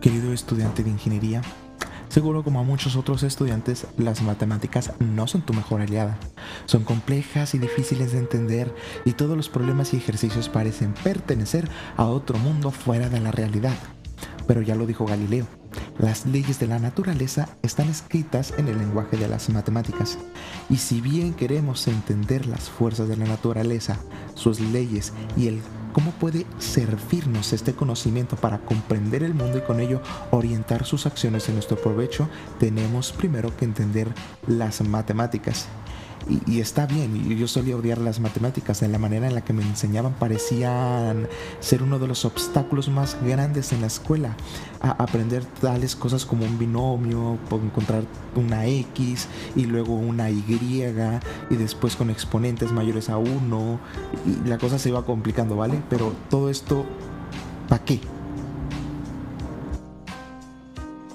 Querido estudiante de ingeniería, seguro como a muchos otros estudiantes, las matemáticas no son tu mejor aliada. Son complejas y difíciles de entender y todos los problemas y ejercicios parecen pertenecer a otro mundo fuera de la realidad. Pero ya lo dijo Galileo, las leyes de la naturaleza están escritas en el lenguaje de las matemáticas. Y si bien queremos entender las fuerzas de la naturaleza, sus leyes y el cómo puede servirnos este conocimiento para comprender el mundo y con ello orientar sus acciones en nuestro provecho, tenemos primero que entender las matemáticas. Y, está bien, yo solía odiar las matemáticas, en la manera en la que me enseñaban parecían ser uno de los obstáculos más grandes en la escuela. A aprender tales cosas como un binomio, encontrar una X y luego una Y y después con exponentes mayores a 1 y la cosa se iba complicando, ¿vale? Pero todo esto, ¿para qué?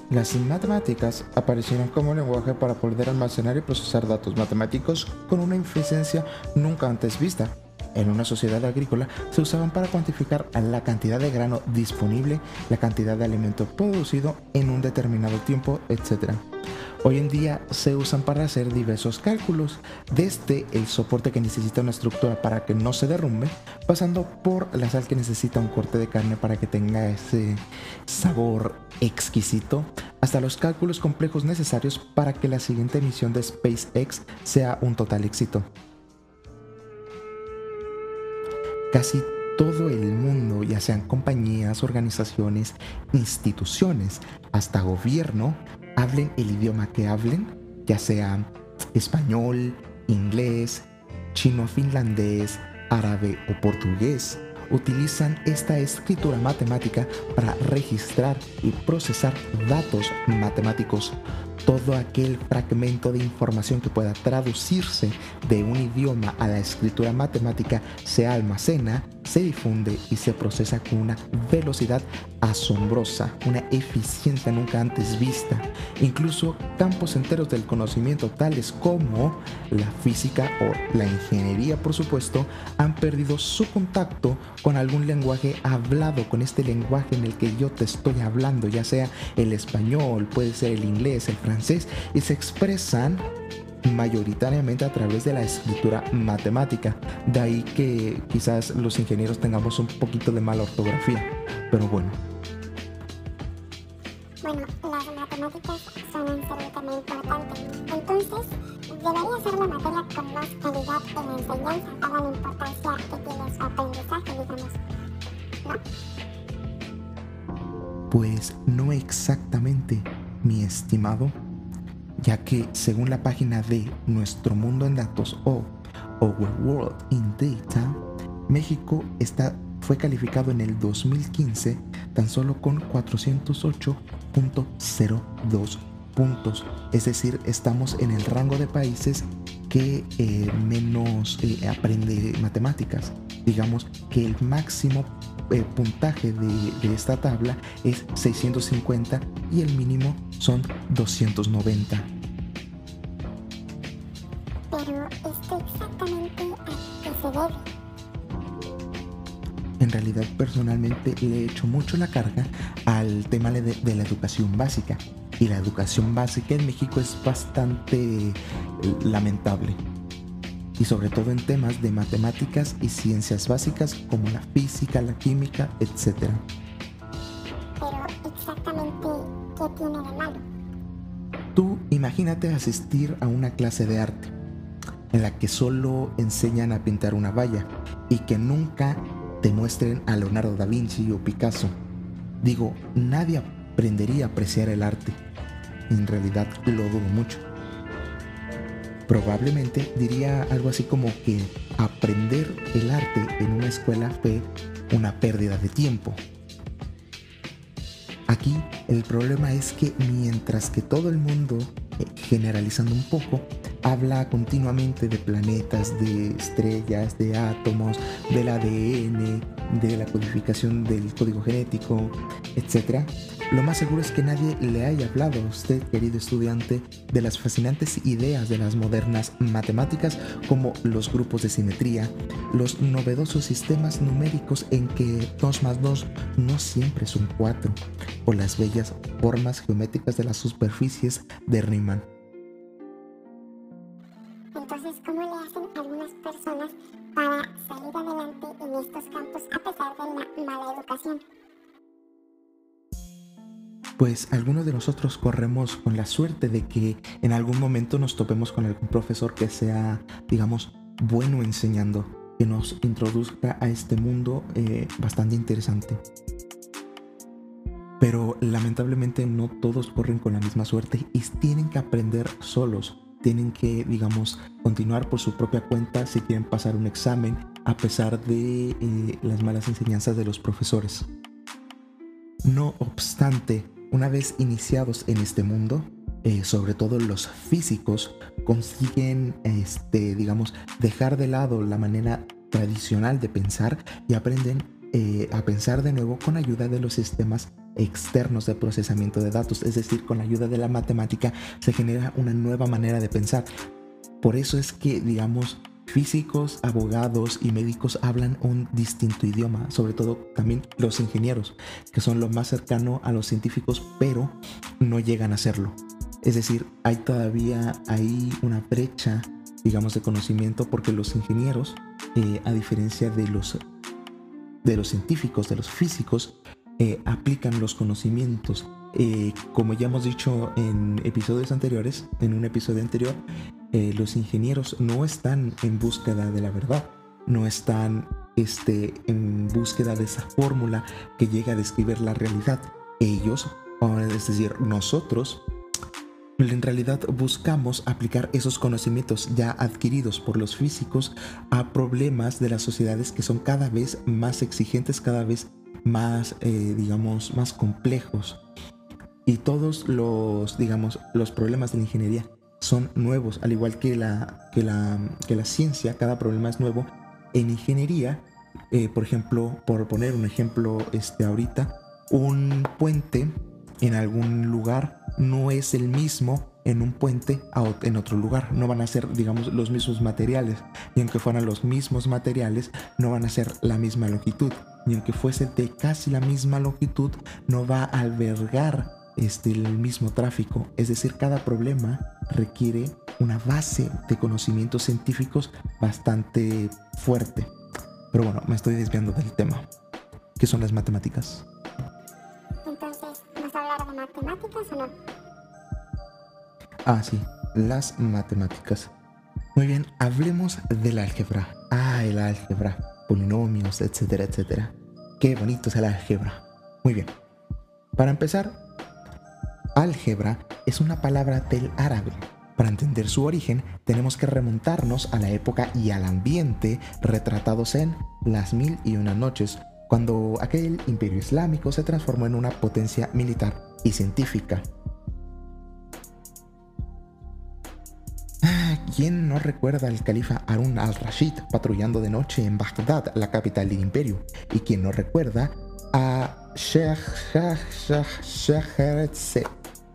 Las matemáticas aparecieron como lenguaje para poder almacenar y procesar datos matemáticos con una eficiencia nunca antes vista. En una sociedad agrícola se usaban para cuantificar la cantidad de grano disponible, la cantidad de alimento producido en un determinado tiempo, etc. Hoy en día se usan para hacer diversos cálculos, desde el soporte que necesita una estructura para que no se derrumbe, pasando por la sal que necesita un corte de carne para que tenga ese sabor exquisito, hasta los cálculos complejos necesarios para que la siguiente misión de SpaceX sea un total éxito. Casi todo el mundo, ya sean compañías, organizaciones, instituciones, hasta gobierno, hablen el idioma que hablen, ya sea español, inglés, chino, finlandés, árabe o portugués, utilizan esta escritura matemática para registrar y procesar datos matemáticos. Todo aquel fragmento de información que pueda traducirse de un idioma a la escritura matemática se almacena se difunde y se procesa con una velocidad asombrosa, una eficiencia nunca antes vista. Incluso campos enteros del conocimiento, tales como la física o la ingeniería, por supuesto, han perdido su contacto con algún lenguaje hablado, con este lenguaje en el que yo te estoy hablando, ya sea el español, puede ser el inglés, el francés, y se expresan mayoritariamente a través de la escritura matemática. De ahí que quizás los ingenieros tengamos un poquito de mala ortografía. Pero bueno. Bueno, las matemáticas son un ser muy importante. Entonces, debería ser la materia con más calidad en la enseñanza, dada la importancia que tiene su aprendizaje, digamos. ¿No? Pues no exactamente, mi estimado ya que según la página de Nuestro Mundo en Datos o Our World in Data, México está, fue calificado en el 2015 tan solo con 408.02 puntos, es decir, estamos en el rango de países que eh, menos eh, aprende matemáticas. Digamos que el máximo eh, puntaje de, de, esta tabla es 650 y el mínimo son 290. Esto exactamente a qué se debe. En realidad personalmente le he hecho mucho la carga al tema de, de la educación básica. Y la educación básica en México es bastante lamentable y sobre todo en temas de matemáticas y ciencias básicas como la física, la química, etc. Pero exactamente, ¿qué tiene de malo? Tú imagínate asistir a una clase de arte en la que solo enseñan a pintar una valla y que nunca te muestren a Leonardo da Vinci o Picasso. Digo, nadie aprendería a apreciar el arte. En realidad lo dudo mucho. Probablemente diría algo así como que aprender el arte en una escuela fue una pérdida de tiempo. Aquí el problema es que mientras que todo el mundo, eh, generalizando un poco, habla continuamente de planetas, de estrellas, de átomos, del ADN, de la codificación del código genético, etc., lo más seguro es que nadie le haya hablado a usted, querido estudiante, de las fascinantes ideas de las modernas matemáticas como los grupos de simetría, los novedosos sistemas numéricos en que 2 más 2 no siempre son 4, o las bellas formas geométricas de las superficies de Riemann. Entonces, ¿cómo le hacen algunas personas para salir adelante en estos campos a pesar de la mala educación? Pues algunos de nosotros corremos con la suerte de que en algún momento nos topemos con algún profesor que sea, digamos, bueno enseñando, que nos introduzca a este mundo eh, bastante interesante. Pero lamentablemente no todos corren con la misma suerte y tienen que aprender solos. Tienen que, digamos, continuar por su propia cuenta si quieren pasar un examen a pesar de eh, las malas enseñanzas de los profesores. No obstante, una vez iniciados en este mundo, eh, sobre todo los físicos, consiguen, este, digamos, dejar de lado la manera tradicional de pensar y aprenden eh, a pensar de nuevo con ayuda de los sistemas externos de procesamiento de datos, es decir, con la ayuda de la matemática se genera una nueva manera de pensar. Por eso es que, digamos, físicos, abogados y médicos hablan un distinto idioma, sobre todo también los ingenieros, que son lo más cercano a los científicos, pero no llegan a serlo. Es decir, hay todavía ahí una brecha, digamos, de conocimiento porque los ingenieros, eh, a diferencia de los, de los científicos, de los físicos, eh, aplican los conocimientos. Eh, como ya hemos dicho en episodios anteriores, en un episodio anterior, eh, los ingenieros no están en búsqueda de la verdad, no están este, en búsqueda de esa fórmula que llega a describir la realidad. Ellos, es decir, nosotros, en realidad buscamos aplicar esos conocimientos ya adquiridos por los físicos a problemas de las sociedades que son cada vez más exigentes, cada vez más, eh, digamos, más complejos. Y todos los, digamos, los problemas de la ingeniería son nuevos, al igual que la, que la, que la ciencia, cada problema es nuevo. En ingeniería, eh, por ejemplo, por poner un ejemplo este, ahorita, un puente en algún lugar no es el mismo en un puente en otro lugar. No van a ser, digamos, los mismos materiales. Y aunque fueran los mismos materiales, no van a ser la misma longitud. Y aunque fuese de casi la misma longitud, no va a albergar este, el mismo tráfico. Es decir, cada problema requiere una base de conocimientos científicos bastante fuerte. Pero bueno, me estoy desviando del tema. ¿Qué son las matemáticas? Entonces, ¿vas a hablar de matemáticas o no? Ah, sí, las matemáticas. Muy bien, hablemos del álgebra. Ah, el álgebra, polinomios, etcétera, etcétera. Qué bonito es el álgebra. Muy bien. Para empezar, Álgebra es una palabra del árabe. Para entender su origen, tenemos que remontarnos a la época y al ambiente retratados en Las Mil y Una Noches, cuando aquel imperio islámico se transformó en una potencia militar y científica. ¿Quién no recuerda al califa Harun al-Rashid patrullando de noche en Bagdad, la capital del imperio? ¿Y quién no recuerda a Sheikh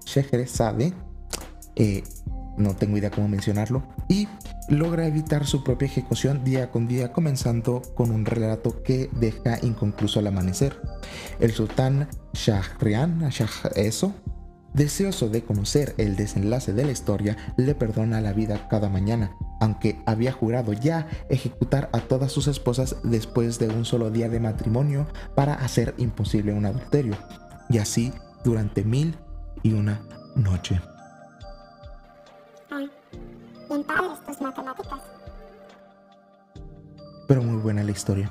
Sheikh sabe, eh, no tengo idea cómo mencionarlo, y logra evitar su propia ejecución día con día, comenzando con un relato que deja inconcluso al amanecer. El sultán Shahrian, Shah eso, deseoso de conocer el desenlace de la historia, le perdona la vida cada mañana, aunque había jurado ya ejecutar a todas sus esposas después de un solo día de matrimonio para hacer imposible un adulterio. Y así durante mil y una noche. Bien padres tus matemáticas. Pero muy buena la historia.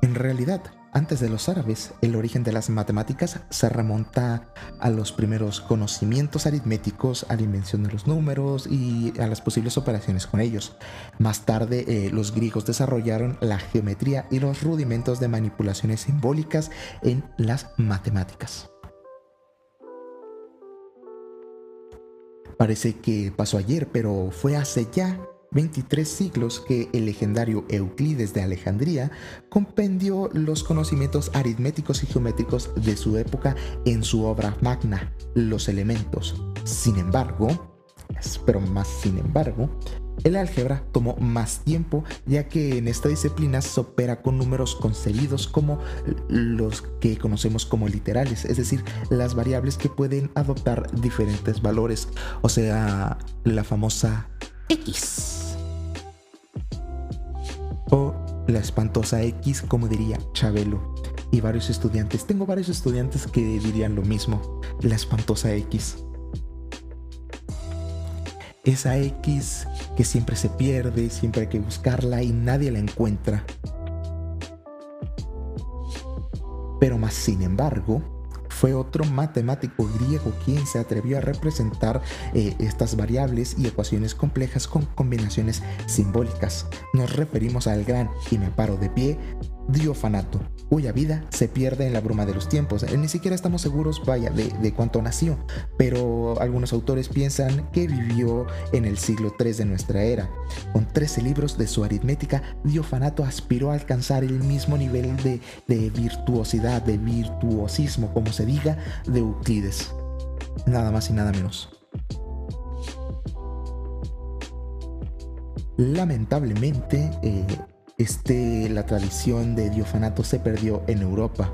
En realidad, antes de los árabes, el origen de las matemáticas se remonta a los primeros conocimientos aritméticos, a la invención de los números y a las posibles operaciones con ellos. Más tarde, eh, los griegos desarrollaron la geometría y los rudimentos de manipulaciones simbólicas en las matemáticas. Parece que pasó ayer, pero fue hace ya 23 siglos que el legendario Euclides de Alejandría compendió los conocimientos aritméticos y geométricos de su época en su obra magna, Los Elementos. Sin embargo, pero más sin embargo, El álgebra tomó más tiempo ya que en esta disciplina se opera con números concebidos como los que conocemos como literales, es decir, las variables que pueden adoptar diferentes valores, o sea, la famosa X. O la espantosa X, como diría Chabelo. Y varios estudiantes, tengo varios estudiantes que dirían lo mismo, la espantosa X esa X que siempre se pierde, siempre hay que buscarla y nadie la encuentra. Pero más sin embargo, fue otro matemático griego quien se atrevió a representar eh, estas variables y ecuaciones complejas con combinaciones simbólicas. Nos referimos al gran, y me paro de pie, Diofanato, cuya vida se pierde en la bruma de los tiempos. Eh, ni siquiera estamos seguros, vaya, de, de cuánto nació, pero algunos autores piensan que vivió en el siglo III de nuestra era. Con 13 libros de su aritmética, Diofanato aspiró a alcanzar el mismo nivel de, de virtuosidad, de virtuosismo, como se diga, de Euclides. Nada más y nada menos. Lamentablemente, eh, este, la tradición de diofanato se perdió en Europa.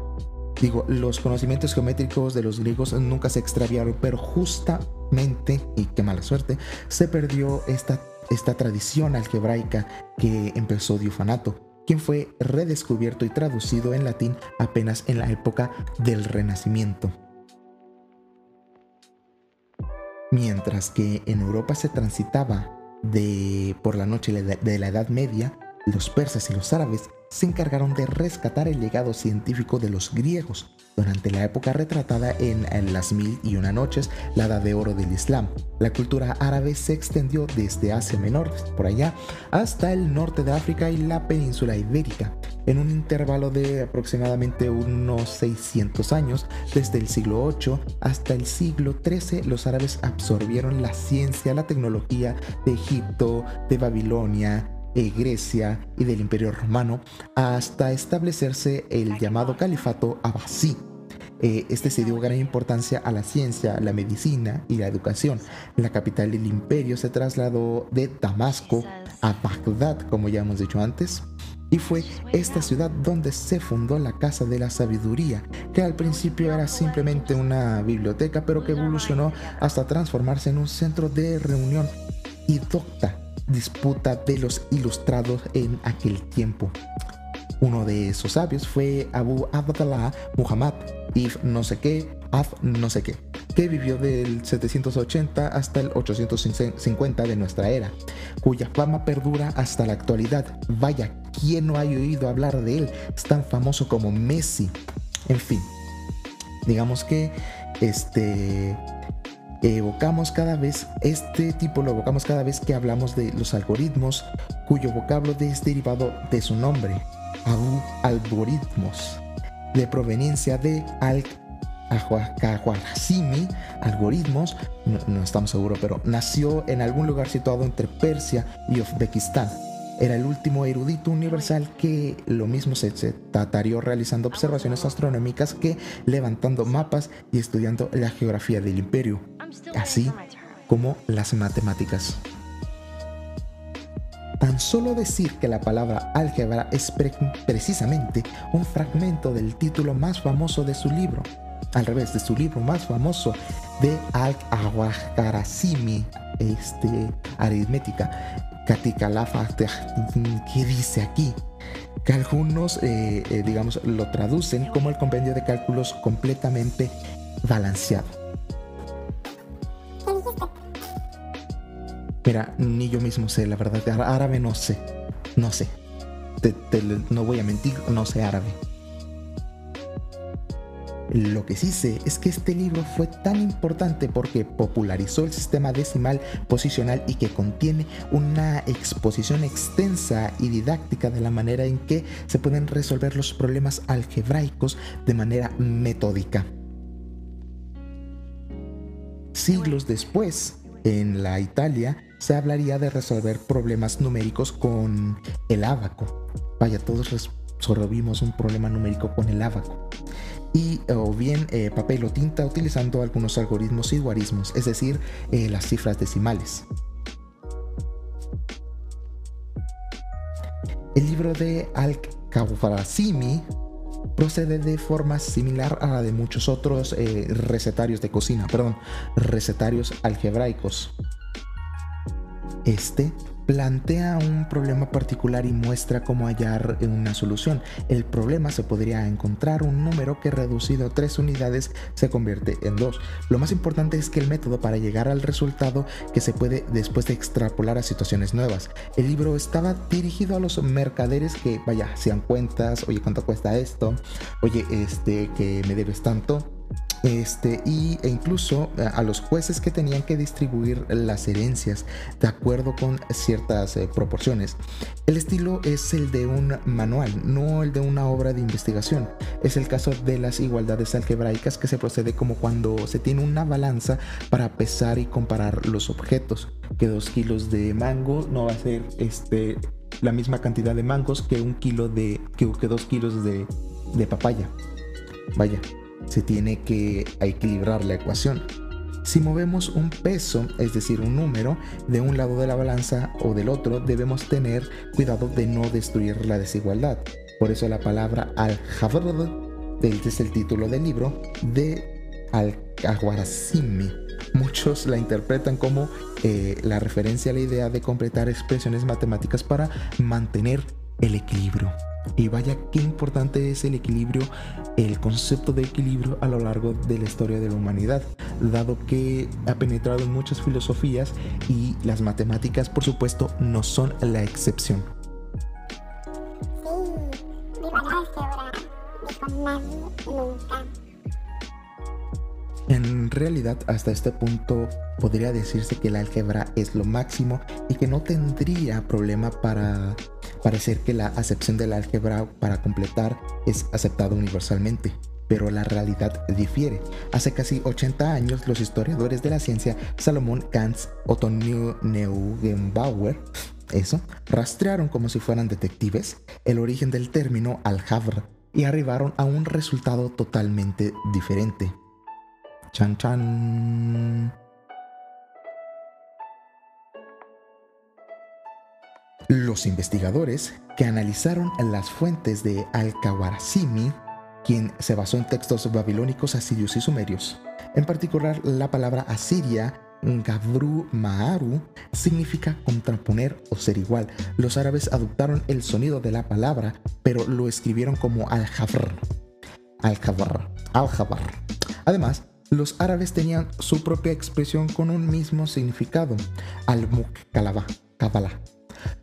Digo, los conocimientos geométricos de los griegos nunca se extraviaron, pero justamente, y qué mala suerte, se perdió esta, esta tradición algebraica que empezó Diofanato, quien fue redescubierto y traducido en latín apenas en la época del Renacimiento. Mientras que en Europa se transitaba de, por la noche de la Edad Media, los persas y los árabes se encargaron de rescatar el legado científico de los griegos durante la época retratada en, Las Mil y Una Noches, la Edad de Oro del Islam. La cultura árabe se extendió desde Asia Menor, por allá, hasta el norte de África y la península ibérica, en un intervalo de aproximadamente unos 600 años, desde el siglo VIII hasta el siglo XIII, los árabes absorbieron la ciencia, la tecnología de Egipto, de Babilonia, Grecia y del Imperio Romano hasta establecerse el llamado Califato Abbasí. Eh, este se dio gran importancia a la ciencia, la medicina y la educación. La capital del imperio se trasladó de Damasco a Bagdad, como ya hemos dicho antes, y fue esta ciudad donde se fundó la Casa de la Sabiduría, que al principio era simplemente una biblioteca, pero que evolucionó hasta transformarse en un centro de reunión y docta disputa de los ilustrados en aquel tiempo. Uno de esos sabios fue Abu Abdallah Muhammad If no sé qué, Af no sé qué, que vivió del 780 hasta el 850 de nuestra era, cuya fama perdura hasta la actualidad. Vaya, ¿quién no ha oído hablar de él? Es tan famoso como Messi. En fin, digamos que este evocamos cada vez, este tipo lo evocamos cada vez que hablamos de los algoritmos, cuyo vocablo es derivado de su nombre, algoritmos, de proveniencia de al algoritmos, no, estamos seguros, pero nació en algún lugar situado entre Persia y Uzbekistán. Era el último erudito universal que lo mismo se, tratarió realizando observaciones astronómicas que levantando mapas y estudiando la geografía del imperio, así como las matemáticas. Tan solo decir que la palabra álgebra es precisamente un fragmento del título más famoso de su libro, al revés, de su libro más famoso de Al-Awakarasimi, este, aritmética, Katikalafa, ¿qué dice aquí? Que algunos, eh, eh, digamos, lo traducen como el compendio de cálculos completamente balanceado. Mira, ni yo mismo sé, la verdad, árabe no sé, no sé. no voy a mentir, no sé árabe. Lo que sí sé es que este libro fue tan importante porque popularizó el sistema decimal posicional y que contiene una exposición extensa y didáctica de la manera en que se pueden resolver los problemas algebraicos de manera metódica. Siglos después, en la Italia, se hablaría de resolver problemas numéricos con el ábaco. Vaya, todos resolvimos un problema numérico con el ábaco y o bien eh, papel o tinta utilizando algunos algoritmos y guarismos, es decir, eh, las cifras decimales. El libro de Al-Khawarizmi procede de forma similar a la de muchos otros eh, recetarios de cocina, perdón, recetarios algebraicos. Este plantea un problema particular y muestra cómo hallar una solución. El problema se podría encontrar un número que reducido a tres unidades se convierte en dos. Lo más importante es que el método para llegar al resultado que se puede después de extrapolar a situaciones nuevas. El libro estaba dirigido a los mercaderes que, vaya, hacían cuentas, oye, ¿cuánto cuesta esto? Oye, este, que me debes tanto este, y, e incluso eh, a los jueces que tenían que distribuir las herencias de acuerdo con ciertas eh, proporciones. El estilo es el de un manual, no el de una obra de investigación. Es el caso de las igualdades algebraicas que se procede como cuando se tiene una balanza para pesar y comparar los objetos. Que dos kilos de mango no va a ser este, la misma cantidad de mangos que un kilo de que, dos kilos de, de papaya. Vaya, se tiene que equilibrar la ecuación. Si movemos un peso, es decir, un número, de un lado de la balanza o del otro, debemos tener cuidado de no destruir la desigualdad. Por eso la palabra al-Jabr, este es el título del libro, de al-Khawarazmi. Muchos la interpretan como eh, la referencia a la idea de completar expresiones matemáticas para mantener el equilibrio. Y vaya qué importante es el equilibrio, el concepto de equilibrio a lo largo de la historia de la humanidad, dado que ha penetrado en muchas filosofías y las matemáticas, por supuesto, no son la excepción. En realidad, hasta este punto podría decirse que el álgebra es lo máximo y que no tendría problema para parecer que la acepción del álgebra para completar es aceptada universalmente, pero la realidad difiere. Hace casi 80 años, los historiadores de la ciencia Salomón Gans, Otto Neugebauer, eso, rastrearon como si fueran detectives el origen del término álgebra y arribaron a un resultado totalmente diferente. Chan chan. Los investigadores que analizaron las fuentes de Al-Khawarizmi, quien se basó en textos babilónicos, asirios y sumerios, en particular la palabra asiria Gabru Maaru significa contraponer o ser igual. Los árabes adoptaron el sonido de la palabra, pero lo escribieron como al-Jabr. Al-Jabr. Al-Jabr. Además, los árabes tenían su propia expresión con un mismo significado, al-Mukkalaba, Kabbalah.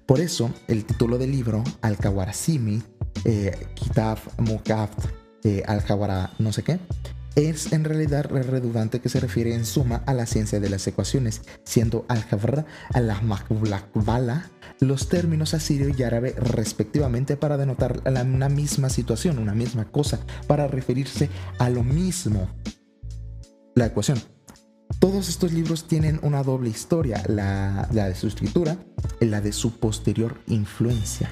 Por eso, el título del libro, Al-Kawarasimi, eh, Kitab Mukaft, eh, Al-Kawara no sé qué, es en realidad redundante que se refiere en suma a la ciencia de las ecuaciones, siendo al-Jabra, al los términos asirio y árabe respectivamente para denotar una misma situación, una misma cosa, para referirse a lo mismo. La ecuación. Todos estos libros tienen una doble historia, la, de su escritura y la de su posterior influencia.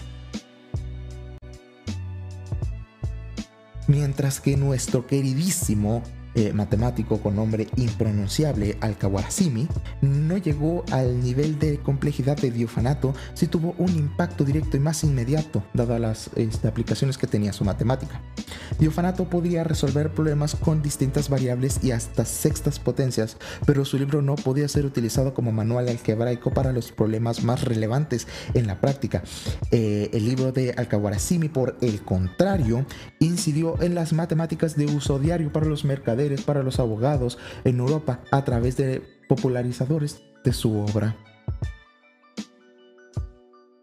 Mientras que nuestro queridísimo eh, matemático con nombre impronunciable Al-Khawarizmi, no llegó al nivel de complejidad de Diofanato, si tuvo un impacto directo y más inmediato, dadas las este, aplicaciones que tenía su matemática. Diofanato podía resolver problemas con distintas variables y hasta sextas potencias, pero su libro no podía ser utilizado como manual algebraico para los problemas más relevantes en la práctica. Eh, el libro de Al-Khawarizmi, por el contrario, incidió en las matemáticas de uso diario para los para los abogados en Europa a través de popularizadores de su obra.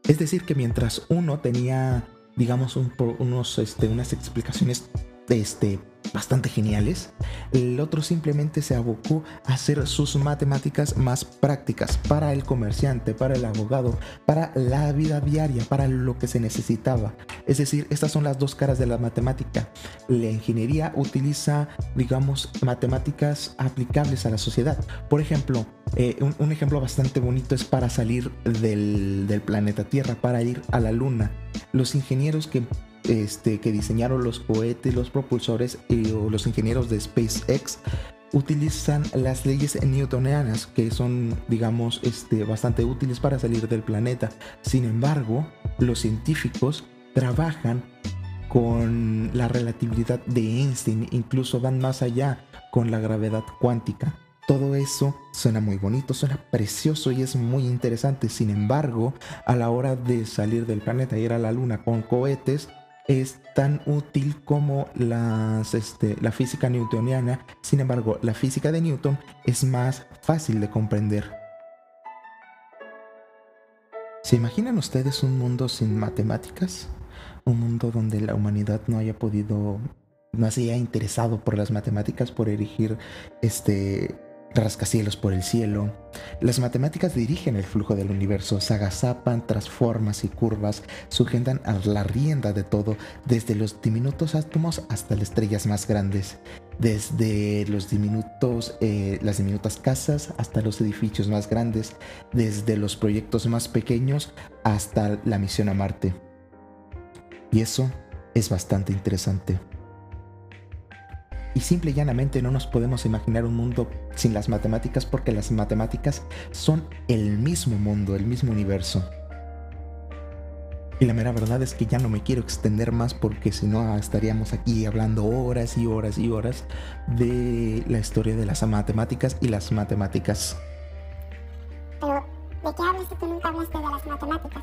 Es decir, que mientras uno tenía, digamos, unos, este, unas explicaciones este, bastante geniales, el otro simplemente se abocó a hacer sus matemáticas más prácticas para el comerciante, para el abogado, para la vida diaria, para lo que se necesitaba. Es decir, estas son las dos caras de la matemática. La ingeniería utiliza, digamos, matemáticas aplicables a la sociedad. Por ejemplo, eh, un, ejemplo bastante bonito es para salir del, del planeta Tierra, para ir a la Luna. Los ingenieros que este, que diseñaron los cohetes, los propulsores y los ingenieros de SpaceX utilizan las leyes newtonianas que son digamos este, bastante útiles para salir del planeta sin embargo los científicos trabajan con la relatividad de Einstein, incluso van más allá con la gravedad cuántica. Todo eso suena muy bonito, suena precioso y es muy interesante. Sin embargo, a la hora de salir del planeta y ir a la luna con cohetes, es tan útil como las, este, la física newtoniana. Sin embargo, la física de Newton es más fácil de comprender. ¿Se imaginan ustedes un mundo sin matemáticas? Un mundo donde la humanidad no haya podido, no se haya interesado por las matemáticas, por erigir este, rascacielos por el cielo. Las matemáticas dirigen el flujo del universo, se agazapan tras y curvas, sujetan a la rienda de todo, desde los diminutos átomos hasta las estrellas más grandes, desde los diminutos, eh, las diminutas casas hasta los edificios más grandes, desde los proyectos más pequeños hasta la misión a Marte. Y eso es bastante interesante. Y simple y llanamente no nos podemos imaginar un mundo sin las matemáticas porque las matemáticas son el mismo mundo, el mismo universo. Y la mera verdad es que ya no me quiero extender más porque si no estaríamos aquí hablando horas y horas y horas de la historia de las matemáticas y las matemáticas. Pero, ¿de qué hablas si tú nunca hablaste de las matemáticas?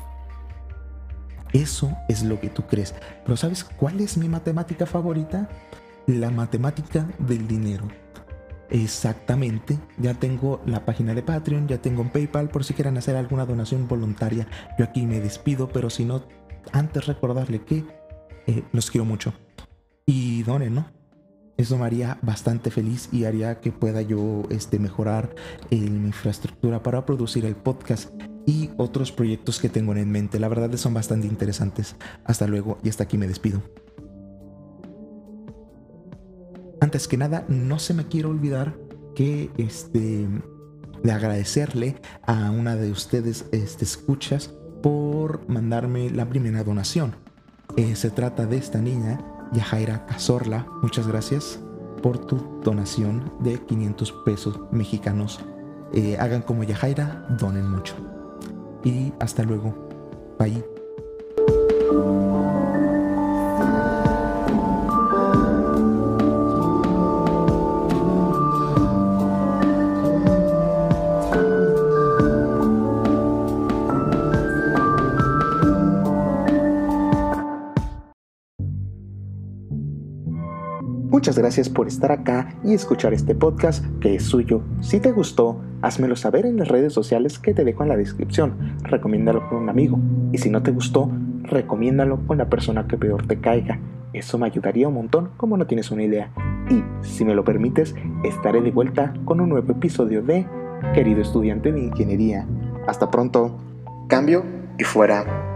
Eso es lo que tú crees. Pero ¿sabes cuál es mi matemática favorita? La matemática del dinero. Exactamente, ya tengo la página de Patreon, ya tengo un PayPal por si quieren hacer alguna donación voluntaria. Yo aquí me despido, pero si no, antes recordarle que eh, los quiero mucho. Y donen, ¿no? Eso me haría bastante feliz y haría que pueda yo este, mejorar mi infraestructura para producir el podcast y otros proyectos que tengo en mente. La verdad son bastante interesantes. Hasta luego y hasta aquí me despido. Antes que nada, no se me quiere olvidar que este, de agradecerle a una de ustedes este, escuchas por mandarme la primera donación. Eh, se trata de esta niña, Yajaira Cazorla. Muchas gracias por tu donación de 500 pesos mexicanos. Eh, hagan como Yajaira, donen mucho. Y hasta luego. Bye. Muchas gracias por estar acá y escuchar este podcast que es suyo. Si te gustó, házmelo saber en las redes sociales que te dejo en la descripción. Recomiéndalo con un amigo. Y si no te gustó, recomiéndalo con la persona que peor te caiga. Eso me ayudaría un montón como no tienes una idea. Y, si me lo permites, estaré de vuelta con un nuevo episodio de Querido estudiante de ingeniería. Hasta pronto. Cambio y fuera.